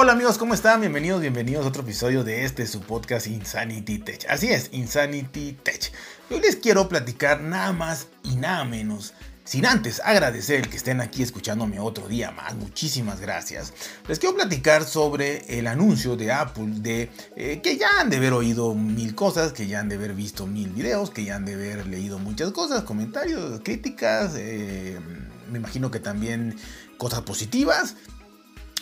Hola amigos, ¿cómo están? Bienvenidos, bienvenidos a otro episodio de este su podcast Insanity Tech. Así es, Insanity Tech. Hoy les quiero platicar nada más y nada menos sin antes agradecer el que estén aquí escuchándome otro día más, muchísimas gracias. Les quiero platicar sobre el anuncio de Apple de eh, que ya han de haber oído mil cosas, que ya han de haber visto mil videos, que ya han de haber leído muchas cosas, comentarios, críticas, eh, me imagino que también cosas positivas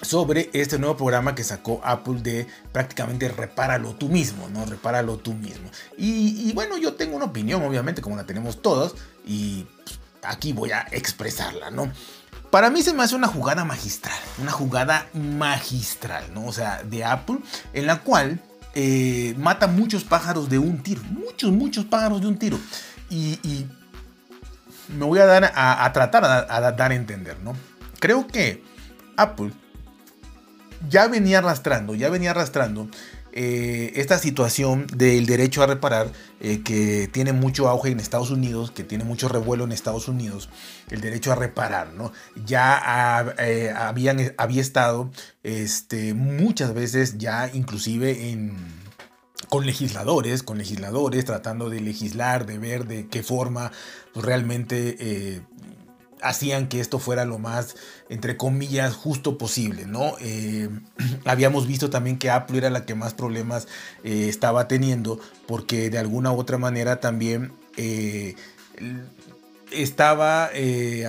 sobre este nuevo programa que sacó Apple de prácticamente repáralo tú mismo, ¿no? Repáralo tú mismo. Y, bueno, yo tengo una opinión, obviamente, como la tenemos todos, y pues, aquí voy a expresarla, ¿no? Para mí se me hace una jugada magistral, una jugada magistral, ¿no? O sea, de Apple, en la cual eh, mata muchos pájaros de un tiro, muchos, muchos pájaros de un tiro. Y, me voy a dar a, tratar a dar a entender, ¿no? Creo que Apple ya venía arrastrando, ya venía arrastrando eh, esta situación del derecho a reparar eh, que tiene mucho auge en Estados Unidos, que tiene mucho revuelo en Estados Unidos, el derecho a reparar, ¿no? Ya eh, habían, había estado este, muchas veces ya inclusive en con legisladores, con legisladores tratando de legislar, de ver de qué forma pues, realmente hacían que esto fuera lo más, entre comillas, justo posible, ¿no? Eh, habíamos visto también que Apple era la que más problemas eh, estaba teniendo, porque de alguna u otra manera también eh, estaba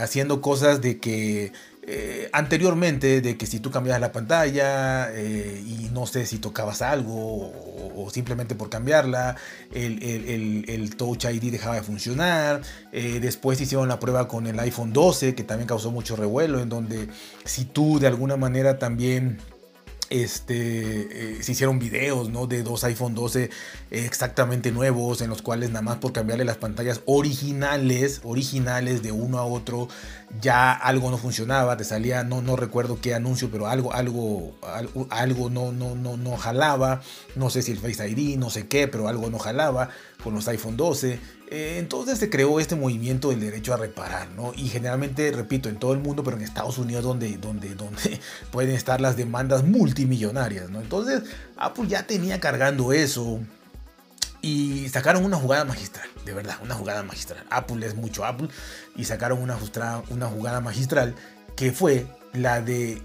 haciendo cosas de que eh, anteriormente de que si tú cambiabas la pantalla eh, y no sé si tocabas algo o, simplemente por cambiarla, el, Touch ID dejaba de funcionar. Eh, después hicieron la prueba con el iPhone 12 que también causó mucho revuelo en donde si tú de alguna manera también este, eh, se hicieron videos ¿no? de dos iPhone 12 eh, exactamente nuevos en los cuales nada más por cambiarle las pantallas originales, originales de uno a otro, ya algo no funcionaba, te salía, no, no recuerdo qué anuncio, pero algo, algo, algo, no, no, no, no jalaba, no sé si el Face ID, no sé qué, pero algo no jalaba con los iPhone 12. Eh, entonces se creó este movimiento del derecho a reparar, ¿no? Y generalmente, repito, en todo el mundo, pero en Estados Unidos donde, donde, donde pueden estar las demandas multimillonarias, ¿no? Entonces Apple ya tenía cargando eso y sacaron una jugada magistral, de verdad, una jugada magistral. Apple es mucho Apple y sacaron una, una jugada magistral que fue la de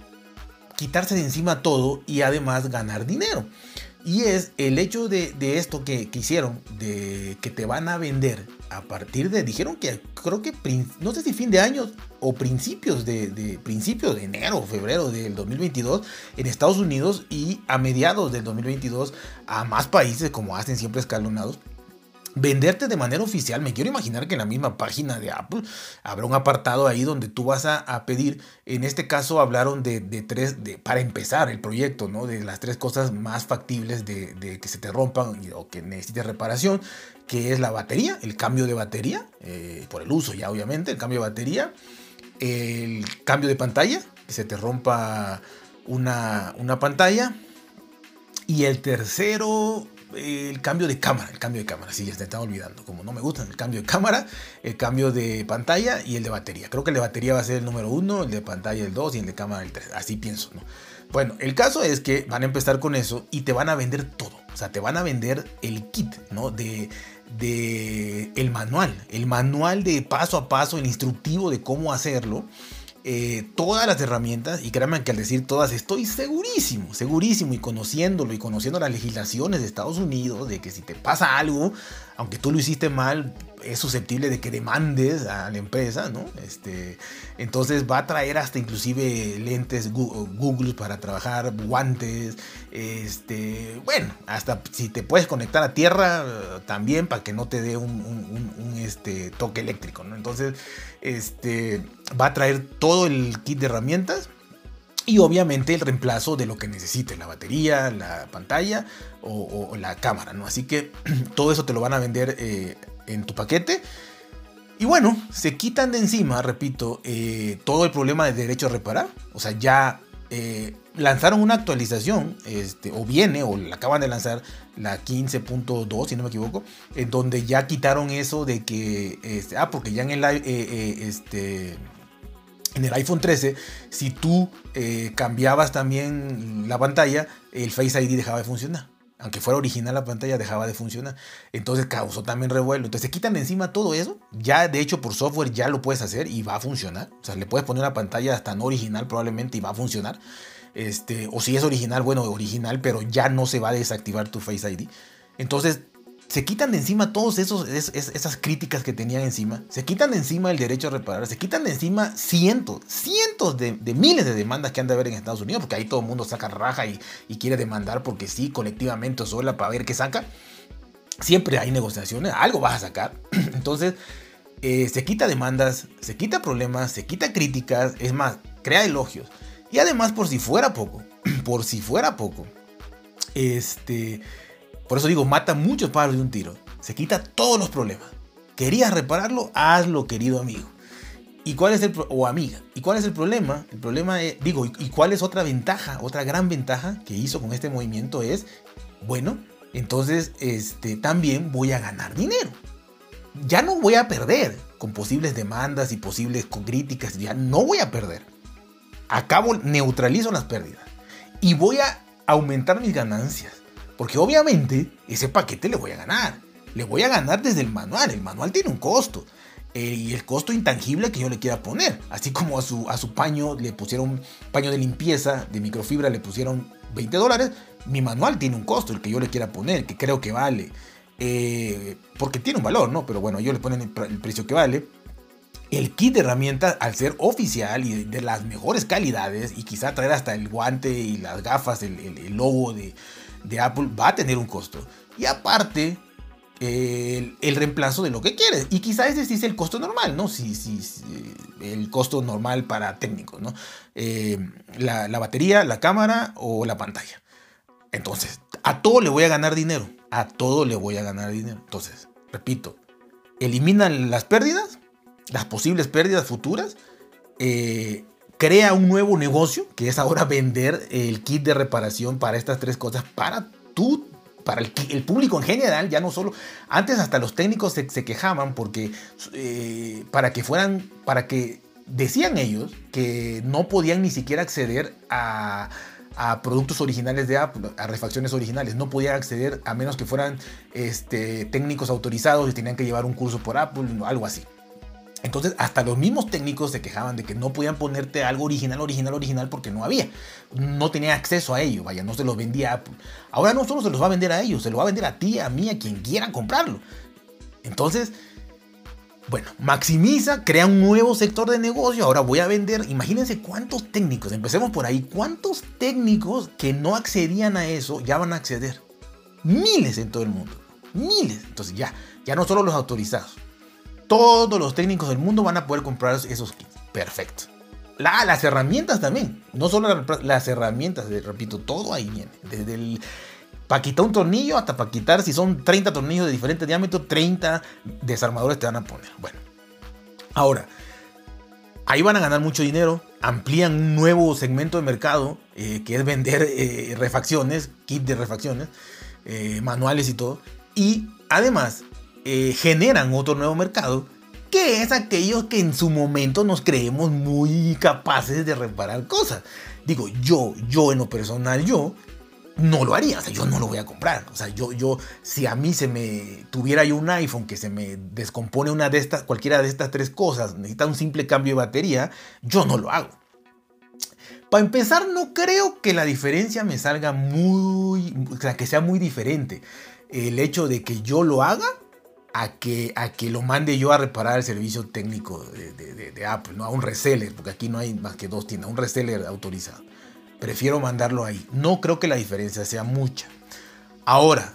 quitarse de encima todo y además ganar dinero. Y es el hecho de, esto que, hicieron, de que te van a vender a partir de, dijeron que creo que, no sé si fin de año o principios de, principios de enero o febrero del 2022 en Estados Unidos y a mediados del 2022 a más países como hacen siempre escalonados venderte de manera oficial. Me quiero imaginar que en la misma página de Apple habrá un apartado ahí donde tú vas a, pedir. En este caso hablaron de, tres, de, para empezar el proyecto, ¿no? De las tres cosas más factibles de, que se te rompan o que necesites reparación, que es la batería, el cambio de batería, eh, por el uso ya obviamente, el cambio de batería, el cambio de pantalla, que se te rompa una, una pantalla. Y el tercero, el cambio de cámara, el cambio de cámara, sí, ya se estaba olvidando, como no me gustan el cambio de cámara, el cambio de pantalla y el de batería. Creo que el de batería va a ser el número uno, el de pantalla el 2 y el de cámara el 3, así pienso, ¿no? Bueno, el caso es que van a empezar con eso y te van a vender todo, o sea, te van a vender el kit, ¿no? De, de el manual, el manual de paso a paso, el instructivo de cómo hacerlo eh, todas las herramientas, y créanme que al decir todas estoy segurísimo, segurísimo, y conociéndolo y conociendo las legislaciones de Estados Unidos, de que si te pasa algo, aunque tú lo hiciste mal, es susceptible de que demandes a la empresa, ¿no? Este, entonces va a traer hasta inclusive lentes Google para trabajar, guantes, este, bueno, hasta si te puedes conectar a tierra también para que no te dé un, este, toque eléctrico, ¿no? Entonces, este, va a traer todo el kit de herramientas y obviamente el reemplazo de lo que necesite, la batería, la pantalla o, la cámara, ¿no? Así que todo eso te lo van a vender eh, en tu paquete. Y bueno, se quitan de encima, repito, eh, todo el problema de derecho a reparar. O sea, ya eh, lanzaron una actualización, este, o viene, o la acaban de lanzar, la 15.2, si no me equivoco, en donde ya quitaron eso de que, este, ah, porque ya en el, este, En el iPhone 13, si tú eh, cambiabas también la pantalla, el Face ID dejaba de funcionar. Aunque fuera original la pantalla, dejaba de funcionar. Entonces causó también revuelo. Entonces se quitan encima todo eso. Ya, de hecho, por software ya lo puedes hacer y va a funcionar. O sea, le puedes poner una pantalla hasta no original probablemente y va a funcionar. Este, o si es original, bueno, original, pero ya no se va a desactivar tu Face ID. Entonces, se quitan de encima todas esas críticas que tenían encima, se quitan de encima el derecho a reparar, se quitan de encima cientos, cientos de, miles de demandas que han de haber en Estados Unidos, porque ahí todo el mundo saca raja y, quiere demandar porque sí, colectivamente o sola para ver qué saca. Siempre hay negociaciones, algo vas a sacar. Entonces, eh, se quita demandas, se quita problemas, se quita críticas, es más, crea elogios. Y además, por si fuera poco, por si fuera poco, este por eso digo, mata muchos pájaros de un tiro. Se quita todos los problemas. ¿Querías repararlo? Hazlo, querido amigo. ¿Y cuál es el o amiga? ¿Y cuál es el problema? El problema es, digo, ¿y cuál es otra ventaja? Otra gran ventaja que hizo con este movimiento es, bueno, entonces este, también voy a ganar dinero. Ya no voy a perder con posibles demandas y posibles críticas, ya no voy a perder. Acabo, neutralizo las pérdidas y voy a aumentar mis ganancias. Porque obviamente ese paquete le voy a ganar. Le voy a ganar desde el manual. El manual tiene un costo. Y el costo intangible que yo le quiera poner. Así como a su, a su paño le pusieron paño de limpieza de microfibra, le pusieron 20 dólares. Mi manual tiene un costo, el que yo le quiera poner, que creo que vale. Eh, porque tiene un valor, ¿no? Pero bueno, ellos le ponen el, precio que vale. El kit de herramientas, al ser oficial y de, las mejores calidades, y quizá traer hasta el guante y las gafas, el logo de, Apple va a tener un costo. Y aparte, el, reemplazo de lo que quieres. Y quizá ese sí es el costo normal, ¿no? Sí, sí, el costo normal para técnicos, ¿no? Eh, la, la, batería, la cámara o la pantalla. Entonces, a todo le voy a ganar dinero. A todo le voy a ganar dinero. Entonces, repito, eliminan las pérdidas, las posibles pérdidas futuras. Eh, crea un nuevo negocio, que es ahora vender el kit de reparación para estas tres cosas, para tú, para el, público en general, ya no solo, antes hasta los técnicos se, quejaban porque eh, para que fueran, para que decían ellos que no podían ni siquiera acceder a, a productos originales de Apple, a refacciones originales. No podían acceder a menos que fueran este, técnicos autorizados y tenían que llevar un curso por Apple, algo así. Entonces, hasta los mismos técnicos se quejaban de que no podían ponerte algo original, original, original porque no había. No tenía acceso a ello, vaya, no se los vendía Apple. Ahora no solo se los va a vender a ellos, se lo va a vender a ti, a mí, a quien quiera comprarlo. Entonces, bueno, maximiza, crea un nuevo sector de negocio. Ahora voy a vender, imagínense cuántos técnicos, empecemos por ahí, cuántos técnicos que no accedían a eso ya van a acceder. Miles en todo el mundo. Miles. Entonces ya, ya no solo los autorizados todos los técnicos del mundo van a poder comprar esos kits. Perfecto. las herramientas también. No solo las herramientas, repito, todo ahí viene. Desde el para quitar un tornillo hasta para quitar, si son 30 tornillos de diferente diámetro, 30 desarmadores te van a poner. Bueno, ahora, ahí van a ganar mucho dinero, amplían un nuevo segmento de mercado, eh, que es vender eh, refacciones, kit de refacciones, eh, manuales y todo. Y además, eh, generan otro nuevo mercado, que es aquellos que en su momento nos creemos muy capaces de reparar cosas. Digo, yo, yo en lo personal, yo no lo haría, o sea, yo no lo voy a comprar. O sea, yo, yo, si a mí se me tuviera yo un iPhone que se me descompone una de estas, cualquiera de estas tres cosas, necesita un simple cambio de batería, yo no lo hago. Para empezar, no creo que la diferencia me salga muy, o sea, que sea muy diferente. El hecho de que yo lo haga a que, a que lo mande yo a reparar el servicio técnico de, Apple, ¿no? a un reseller, porque aquí no hay más que dos tiendas, un reseller autorizado. Prefiero mandarlo ahí. No creo que la diferencia sea mucha. Ahora,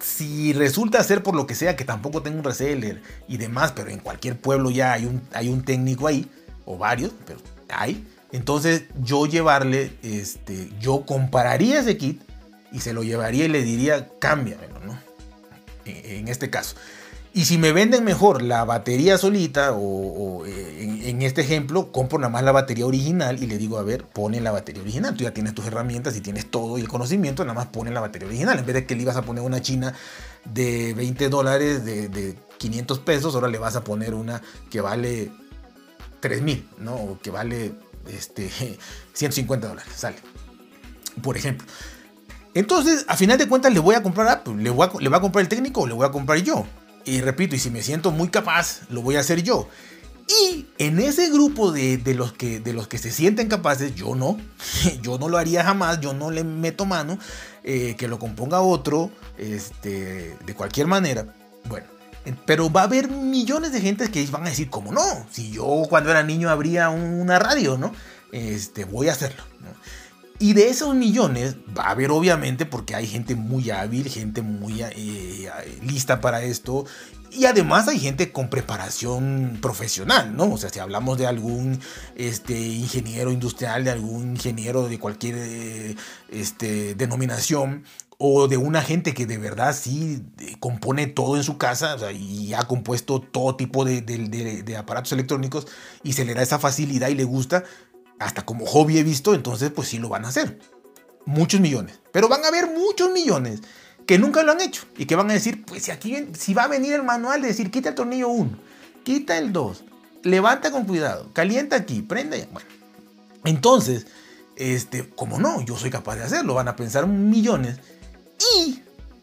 si resulta ser por lo que sea que tampoco tengo un reseller y demás, pero en cualquier pueblo ya hay un, hay un técnico ahí, o varios, pero hay, entonces yo llevarle, este, yo compararía ese kit y se lo llevaría y le diría, cámbiamelo, ¿no? E, en este caso. Y si me venden mejor la batería solita, o, eh, en, este ejemplo, compro nada más la batería original y le digo, a ver, pone la batería original. Tú ya tienes tus herramientas y tienes todo y el conocimiento, nada más pone la batería original. En vez de que le ibas a poner una china de 20 dólares, de, 500 pesos, ahora le vas a poner una que vale 3000, ¿no? O que vale este, 150 dólares, sale. Por ejemplo. Entonces, a final de cuentas, le voy a comprar Apple. ¿Le voy a, ¿Le a comprar el técnico o le voy a comprar yo? Y repito, y si me siento muy capaz, lo voy a hacer yo. Y en ese grupo de, los que, de los que se sienten capaces, yo no, yo no lo haría jamás, yo no le meto mano, eh, que lo componga otro, este, de cualquier manera. Bueno, pero va a haber millones de gente que van a decir, ¿cómo no? Si yo cuando era niño abría una radio, ¿no? Este, voy a hacerlo. Y de esos millones va a haber obviamente, porque hay gente muy hábil, gente muy eh, lista para esto, y además hay gente con preparación profesional, ¿no? O sea, si hablamos de algún este, ingeniero industrial, de algún ingeniero de cualquier eh, este, denominación, o de una gente que de verdad sí eh, compone todo en su casa y ha compuesto todo tipo de, de, aparatos electrónicos y se le da esa facilidad y le gusta, hasta como hobby he visto, entonces pues sí lo van a hacer. Muchos millones. Pero van a haber muchos millones que nunca lo han hecho y que van a decir, pues si aquí si va a venir el manual de decir, quita el tornillo 1, quita el 2, levanta con cuidado, calienta aquí, prende entonces, este, como no, yo soy capaz de hacerlo, van a pensar millones y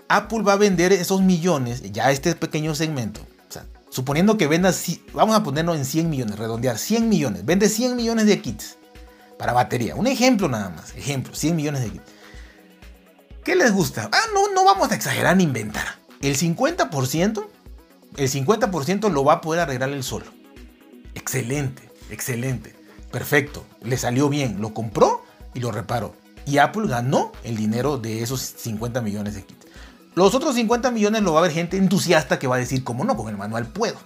Apple va a vender esos millones, ya este pequeño segmento. O sea, suponiendo que venda, vamos a ponerlo en 100 millones, redondear 100 millones, vende 100 millones de kits para batería. Un ejemplo nada más, ejemplo, 100 millones de kits. ¿Qué les gusta? Ah, no, no vamos a exagerar ni inventar. El 50%, el 50% lo va a poder arreglar él solo. Excelente, excelente. Perfecto. Le salió bien. Lo compró y lo reparó. Y Apple ganó el dinero de esos 50 millones de kits. Los otros 50 millones lo va a haber gente entusiasta que va a decir, como no, con el manual puedo.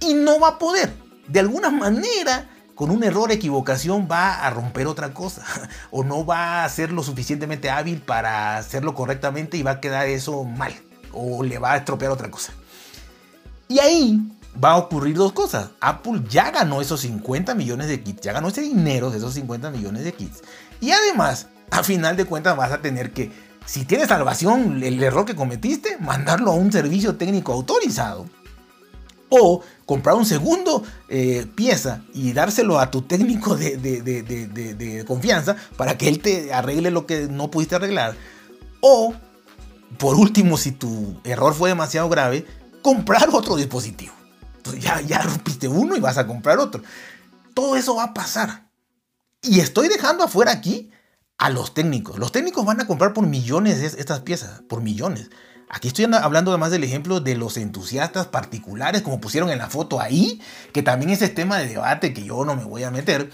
Y no va a poder. De alguna manera con un error, equivocación, va a romper otra cosa. O no va a ser lo suficientemente hábil para hacerlo correctamente y va a quedar eso mal. O le va a estropear otra cosa. Y ahí va a ocurrir dos cosas. Apple ya ganó esos 50 millones de kits, ya ganó ese dinero de esos 50 millones de kits. Y además, a final de cuentas vas a tener que, si tienes salvación, el error que cometiste, mandarlo a un servicio técnico autorizado o comprar un segundo eh, pieza y dárselo a tu técnico de, confianza para que él te arregle lo que no pudiste arreglar. O, por último, si tu error fue demasiado grave, comprar otro dispositivo. Ya, ya rompiste uno y vas a comprar otro. Todo eso va a pasar. Y estoy dejando afuera aquí a los técnicos. Los técnicos van a comprar por millones estas piezas, por millones. Aquí estoy hablando además del ejemplo de los entusiastas particulares, como pusieron en la foto ahí, que también es el tema de debate que yo no me voy a meter,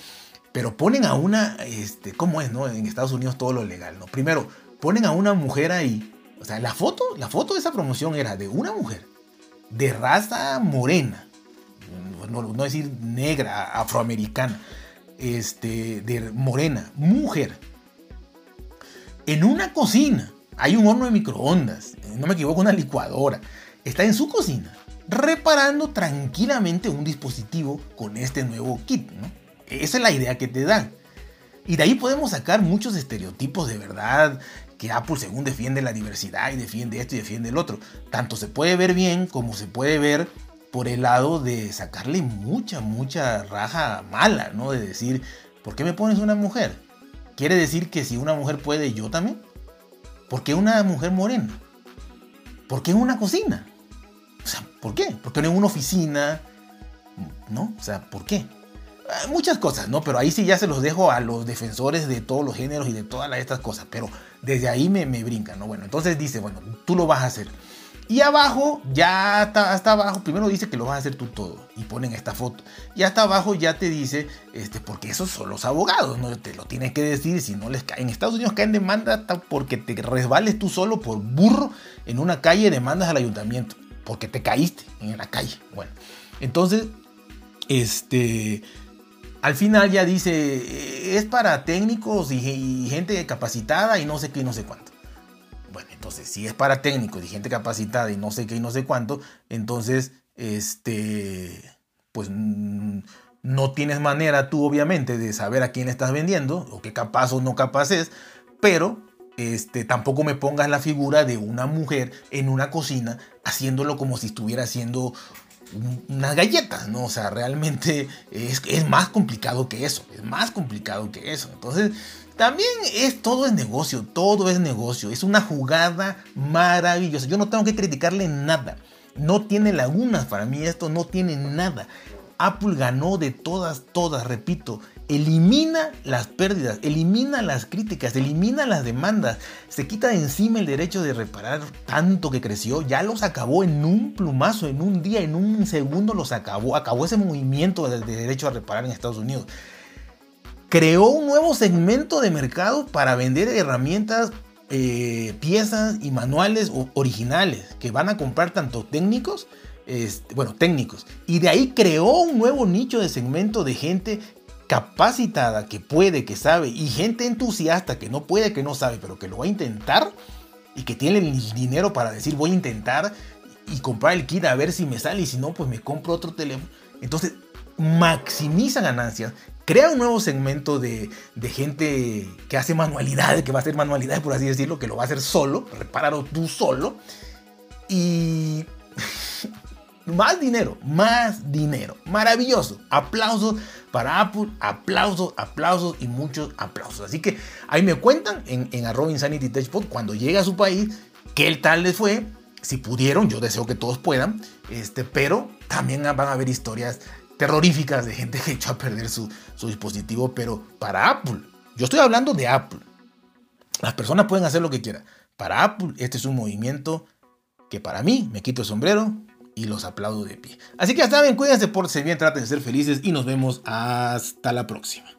pero ponen a una, este, ¿cómo es, no? En Estados Unidos todo lo legal, ¿no? Primero, ponen a una mujer ahí, o sea, la foto, la foto de esa promoción era de una mujer de raza morena, no, no decir negra, afroamericana, este, de morena, mujer, en una cocina hay un horno de microondas, no me equivoco, una licuadora. Está en su cocina, reparando tranquilamente un dispositivo con este nuevo kit, ¿no? Esa es la idea que te dan. Y de ahí podemos sacar muchos estereotipos de verdad, que Apple según defiende la diversidad y defiende esto y defiende el otro. Tanto se puede ver bien como se puede ver por el lado de sacarle mucha, mucha raja mala, ¿no? De decir, ¿por qué me pones una mujer? ¿Quiere decir que si una mujer puede, yo también? ¿Por qué una mujer morena? ¿Por qué una cocina? O sea, ¿por qué? ¿Por qué no en una oficina? ¿No? O sea, ¿por qué? Ah, muchas cosas, ¿no? Pero ahí sí ya se los dejo a los defensores de todos los géneros y de todas estas cosas. Pero desde ahí me, me brincan, ¿no? Bueno, entonces dice, bueno, tú lo vas a hacer. Y abajo, ya hasta, abajo, primero dice que lo vas a hacer tú todo. Y ponen esta foto. Y hasta abajo ya te dice, este, porque esos son los abogados, ¿no? Te lo tienes que decir si no les caen. En Estados Unidos caen demanda porque te resbales tú solo por burro en una calle, demandas al ayuntamiento. Porque te caíste en la calle. Bueno, entonces, este, al final ya dice, es para técnicos y, y gente capacitada y no sé qué y no sé cuánto. Bueno, entonces, si es para técnicos y gente capacitada y no sé qué y no sé cuánto, entonces, este, pues mm, no tienes manera tú, obviamente, de saber a quién estás vendiendo o qué capaz o no capaz es, pero este, tampoco me pongas la figura de una mujer en una cocina haciéndolo como si estuviera haciendo unas galletas, ¿no? O sea, realmente es, es más complicado que eso, es más complicado que eso. Entonces, también es todo es negocio, todo es negocio, es una jugada maravillosa. Yo no tengo que criticarle nada. No tiene lagunas para mí, esto no tiene nada. Apple ganó de todas, todas, repito. Elimina las pérdidas, elimina las críticas, elimina las demandas, se quita de encima el derecho de reparar tanto que creció, ya los acabó en un plumazo, en un día, en un segundo los acabó, acabó ese movimiento de derecho a reparar en Estados Unidos. Creó un nuevo segmento de mercado para vender herramientas eh, piezas y manuales originales que van a comprar tanto técnicos, este, bueno, técnicos. Y de ahí creó un nuevo nicho de segmento de gente capacitada, que puede, que sabe, y gente entusiasta que no puede, que no sabe, pero que lo va a intentar y que tiene el dinero para decir voy a intentar y comprar el kit a ver si me sale y si no, pues me compro otro teléfono. Entonces, maximiza ganancias, crea un nuevo segmento de, gente que hace manualidades, que va a hacer manualidades, por así decirlo, que lo va a hacer solo, repáralo tú solo. Y más dinero, más dinero. Maravilloso. Aplausos para Apple, aplausos, aplausos y muchos aplausos. Así que ahí me cuentan en, en arroba Insanity cuando llegue a su país qué tal les fue. Si pudieron, yo deseo que todos puedan, este, pero también van a haber historias terroríficas de gente que echó a perder su, dispositivo, pero para Apple, yo estoy hablando de Apple. Las personas pueden hacer lo que quieran. Para Apple, este es un movimiento que para mí me quito el sombrero y los aplaudo de pie. Así que ya saben, cuídense, pórtense bien, traten de ser felices y nos vemos hasta la próxima.